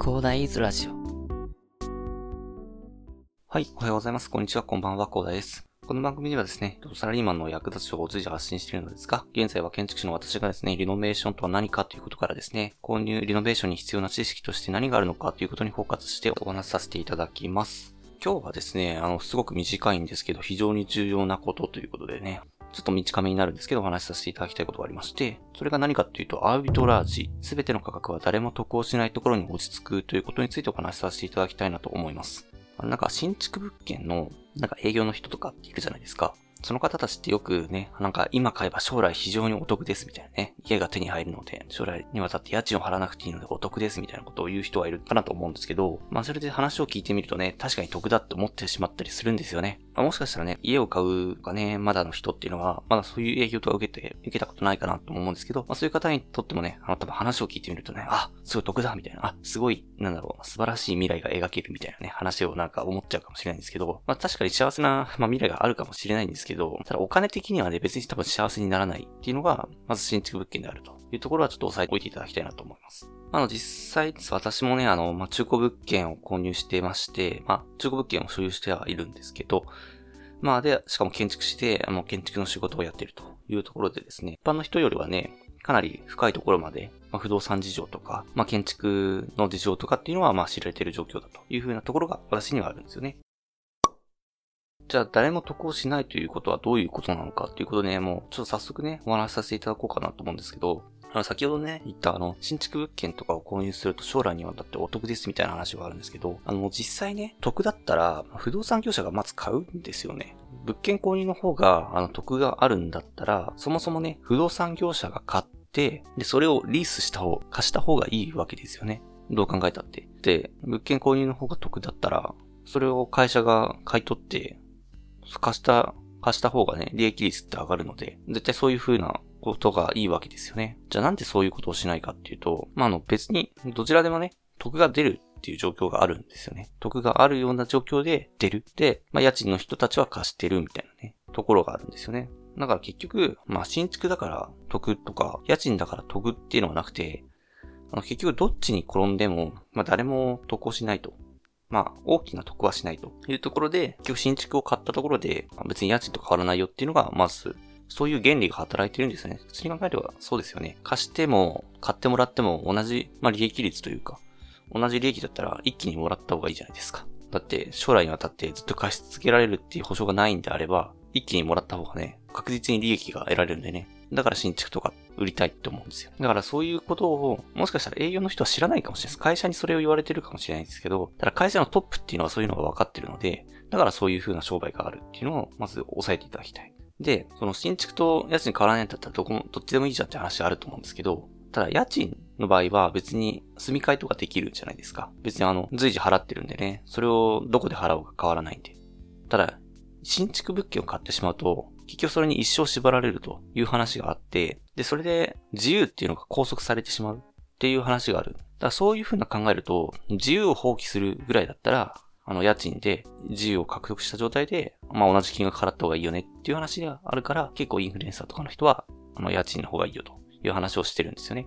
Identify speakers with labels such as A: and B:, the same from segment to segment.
A: 広大イズラジオ。
B: はい、おはようございます。こんにちは、こんばんは、コーダです。この番組ではですね、サラリーマンの役立つ情報を随時発信しているのですが、現在は建築士の私がですね、リノベーションとは何かということからですね、購入リノベーションに必要な知識として何があるのかということにフォーカスしてお話しさせていただきます。今日はですね、あの、すごく短いんですけど、非常に重要なことということでね、ちょっと短めになるんですけど、お話しさせていただきたいことがありまして、それが何かっていうと、アービトラージ、すべての価格は誰も得をしないところに落ち着くということについてお話しさせていただきたいなと思います。なんか新築物件の、なんか営業の人とかっているじゃないですか。その方たちってよくね、なんか今買えば将来非常にお得ですみたいなね、家が手に入るので、将来にわたって家賃を払わなくていいのでお得ですみたいなことを言う人はいるかなと思うんですけど、まあそれで話を聞いてみるとね、確かに得だって思ってしまったりするんですよね。まあ、もしかしたらね、家を買うかね、まだの人っていうのは、まだそういう営業とか受けて、受けたことないかなと思うんですけど、まあそういう方にとってもね、あの多分話を聞いてみるとね、あ、すごい得だみたいな、あ、すごい、なんだろう、素晴らしい未来が描けるみたいなね、話をなんか思っちゃうかもしれないんですけど、まあ確かに幸せな、まあ未来があるかもしれないんですけど、ただお金的にはね、別に多分幸せにならないっていうのが、まず新築物件であるというところはちょっと押さえておいていただきたいなと思います。あの、実際。私もね、あの、まあ、中古物件を購入してまして、まあ、中古物件を所有してはいるんですけど、まあ、で、しかも建築士で、あの、建築の仕事をやっているというところでですね、一般の人よりはね、かなり深いところまで、まあ、不動産事情とか、まあ、建築の事情とかっていうのは、まあ、知られている状況だというふうなところが私にはあるんですよね。じゃあ誰も得をしないということはどういうことなのかということでね、もうちょっと早速ね、お話しさせていただこうかなと思うんですけど、あの、先ほどね、言ったあの、新築物件とかを購入すると将来にはだってお得ですみたいな話があるんですけど、あの、実際ね、得だったら、不動産業者がまず買うんですよね。物件購入の方が、あの、得があるんだったら、そもそもね、不動産業者が買って、で、それをリースした方、貸した方がいいわけですよね。どう考えたって。で、物件購入の方が得だったら、それを会社が買い取って、貸した、貸した方がね、利益率って上がるので、絶対そういう風なことがいいわけですよね。じゃあなんでそういうことをしないかっていうと、まあ、あの別にどちらでもね、得が出るっていう状況があるんですよね。得があるような状況で出る。で、まあ、家賃の人たちは貸してるみたいなね、ところがあるんですよね。だから結局、まあ、新築だから得とか、家賃だから得っていうのはなくて、あの結局どっちに転んでも、まあ、誰も得をしないと。まあ、大きな得はしないというところで、結局新築を買ったところで、別に家賃と変わらないよっていうのが、まずそういう原理が働いてるんですね。普通に考えればそうですよね。貸しても、買ってもらっても同じ、まあ、利益率というか、同じ利益だったら一気にもらった方がいいじゃないですか。だって将来にわたってずっと貸し続けられるっていう保証がないんであれば、一気にもらった方がね、確実に利益が得られるんでね。だから新築とか売りたいって思うんですよ。だからそういうことを、もしかしたら営業の人は知らないかもしれないです。会社にそれを言われてるかもしれないんですけど、ただ会社のトップっていうのはそういうのが分かってるので、だからそういう風な商売があるっていうのを、まず押さえていただきたい。で、その新築と家賃変わらないんだったらどこも、どっちでもいいじゃんって話あると思うんですけど、ただ家賃の場合は別に住み替えとかできるじゃないですか。別にあの、随時払ってるんでね、それをどこで払おうか変わらないんで。ただ、新築物件を買ってしまうと、結局それに一生縛られるという話があって、で、それで自由っていうのが拘束されてしまうっていう話がある。だからそういうふうな考えると、自由を放棄するぐらいだったら、あの、家賃で自由を獲得した状態で、まあ同じ金額払った方がいいよねっていう話があるから、結構インフルエンサーとかの人は、あの、家賃の方がいいよという話をしてるんですよね。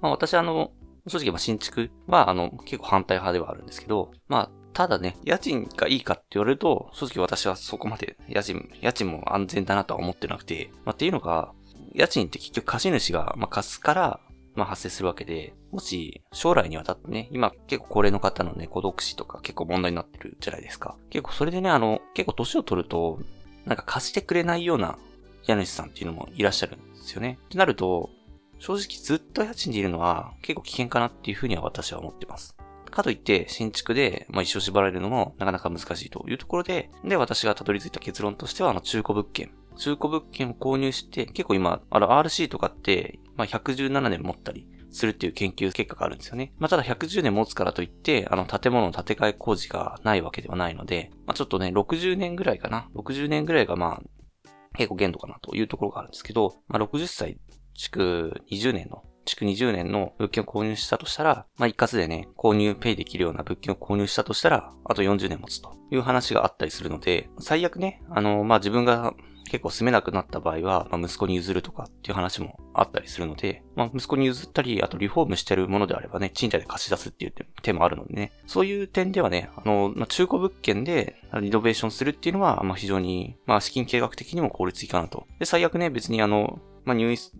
B: まあ私あの、正直ま新築はあの、結構反対派ではあるんですけど、まあただね、家賃がいいかって言われると、正直私はそこまで家賃、家賃も安全だなとは思ってなくて、まあっていうのが、家賃って結局貸主が、ま、貸すから、まあ発生するわけで、もし将来にわたってね、今結構高齢の方のね、孤独死とか結構問題になってるじゃないですか。結構それでね、あの、結構年を取ると、なんか貸してくれないような家主さんっていうのもいらっしゃるんですよね。ってなると、正直ずっと家賃でいるのは結構危険かなっていうふうには私は思ってます。かといって新築で、まあ、一生縛られるのもなかなか難しいというところで、で、私がたどり着いた結論としては、あの中古物件。中古物件を購入して、結構今、あの RC とかって、まあ、117年持ったりするっていう研究結果があるんですよね。まあ、ただ110年持つからといって、あの、建物の建て替え工事がないわけではないので、まあ、ちょっとね、60年ぐらいかな。60年ぐらいがまあ、結構限度かなというところがあるんですけど、まあ、60歳、築20年の築20年の物件を購入したとしたら、まあ、一括でね、購入ペイできるような物件を購入したとしたら、あと40年持つという話があったりするので、最悪ね、あの、まあ、自分が結構住めなくなった場合は、まあ、息子に譲るとかっていう話もあったりするので、まあ、息子に譲ったり、あとリフォームしてるものであればね、賃貸で貸し出すっていう手もあるのでね、そういう点ではね、あの、まあ、中古物件でリノベーションするっていうのは、まあ、非常に、まあ、資金計画的にも効率いいかなと。で、最悪ね、別にあの、まあ、入院し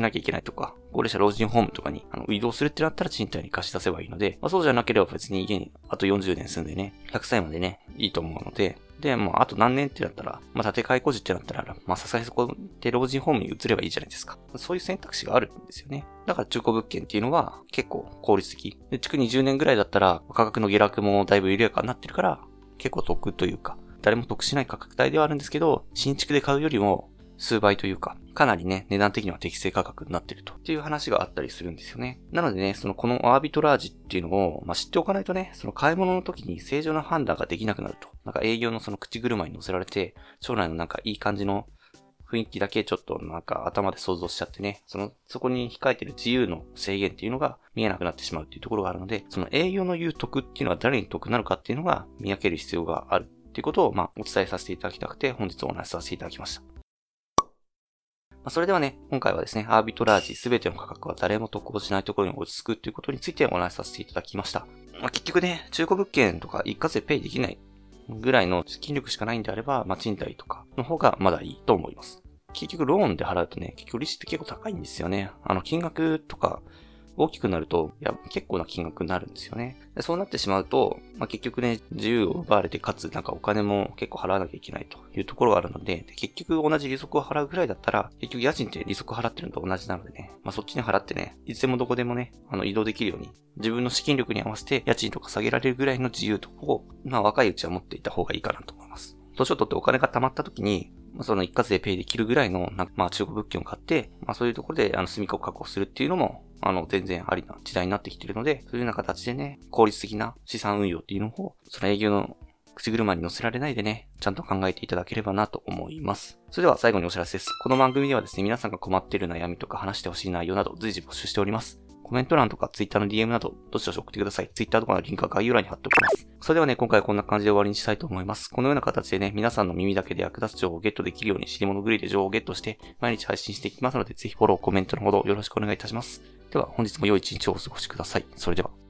B: なきゃいけないとか、高齢者老人ホームとかにあの移動するってなったら賃貸に貸し出せばいいので、まあ、そうじゃなければ別に家にあと40年住んでね、100歳までね、いいと思うので、で、もうあと何年ってなったら、まあ、建て替え工事ってなったら、まあ、さすがにそこで老人ホームに移ればいいじゃないですか。そういう選択肢があるんですよね。だから中古物件っていうのは結構効率的。で、築20年ぐらいだったら価格の下落もだいぶ緩やかになってるから、結構得というか、誰も得しない価格帯ではあるんですけど、新築で買うよりも数倍というか、かなりね、値段的には適正価格になってると。っていう話があったりするんですよね。なのでね、そのこのアービトラージっていうのを、まあ、知っておかないとね、その買い物の時に正常な判断ができなくなると。なんか営業のその口車に乗せられて、将来のなんかいい感じの雰囲気だけちょっとなんか頭で想像しちゃってね、その、そこに控えてる自由の制限っていうのが見えなくなってしまうっていうところがあるので、その営業の言う得っていうのは誰に得なのかっていうのが見分ける必要があるっていうことを、まあ、お伝えさせていただきたくて、本日お話しさせていただきました。ま、それではね、今回はですね、アービトラージ全ての価格は誰も得をしないところに落ち着くということについてお話しさせていただきました。まあ、結局ね、中古物件とか一括でペイできないぐらいの資金力しかないんであれば、まあ、賃貸とかの方がまだいいと思います。結局ローンで払うとね、結局利子って結構高いんですよね。あの、金額とか、大きくなると、いや、結構な金額になるんですよね。でそうなってしまうと、まあ、結局ね、自由を奪われて、かつ、なんかお金も結構払わなきゃいけないというところがあるので、で結局同じ利息を払うぐらいだったら、結局家賃って利息払ってるのと同じなのでね、まあ、そっちに払ってね、いつでもどこでもね、あの、移動できるように、自分の資金力に合わせて家賃とか下げられるぐらいの自由とを、まあ、若いうちは持っていた方がいいかなと思います。年を取ってお金が貯まった時に、その一括でペイできるぐらいの、まあ中古物件を買って、まあそういうところで、あの、住みかを確保するっていうのも、あの、全然ありな時代になってきてるので、そういうような形でね、効率的な資産運用っていうのを、その営業の口車に乗せられないでね、ちゃんと考えていただければなと思います。それでは最後にお知らせです。この番組ではですね、皆さんが困っている悩みとか話してほしい内容など随時募集しております。コメント欄とか Twitter の DM など、どしどし送ってください。Twitter とかのリンクは概要欄に貼っておきます。それではね、今回はこんな感じで終わりにしたいと思います。このような形でね、皆さんの耳だけで役立つ情報をゲットできるように、知り物狂いで情報をゲットして、毎日配信していきますので、ぜひフォロー、コメントのほどよろしくお願いいたします。では、本日も良い一日をお過ごしください。それでは。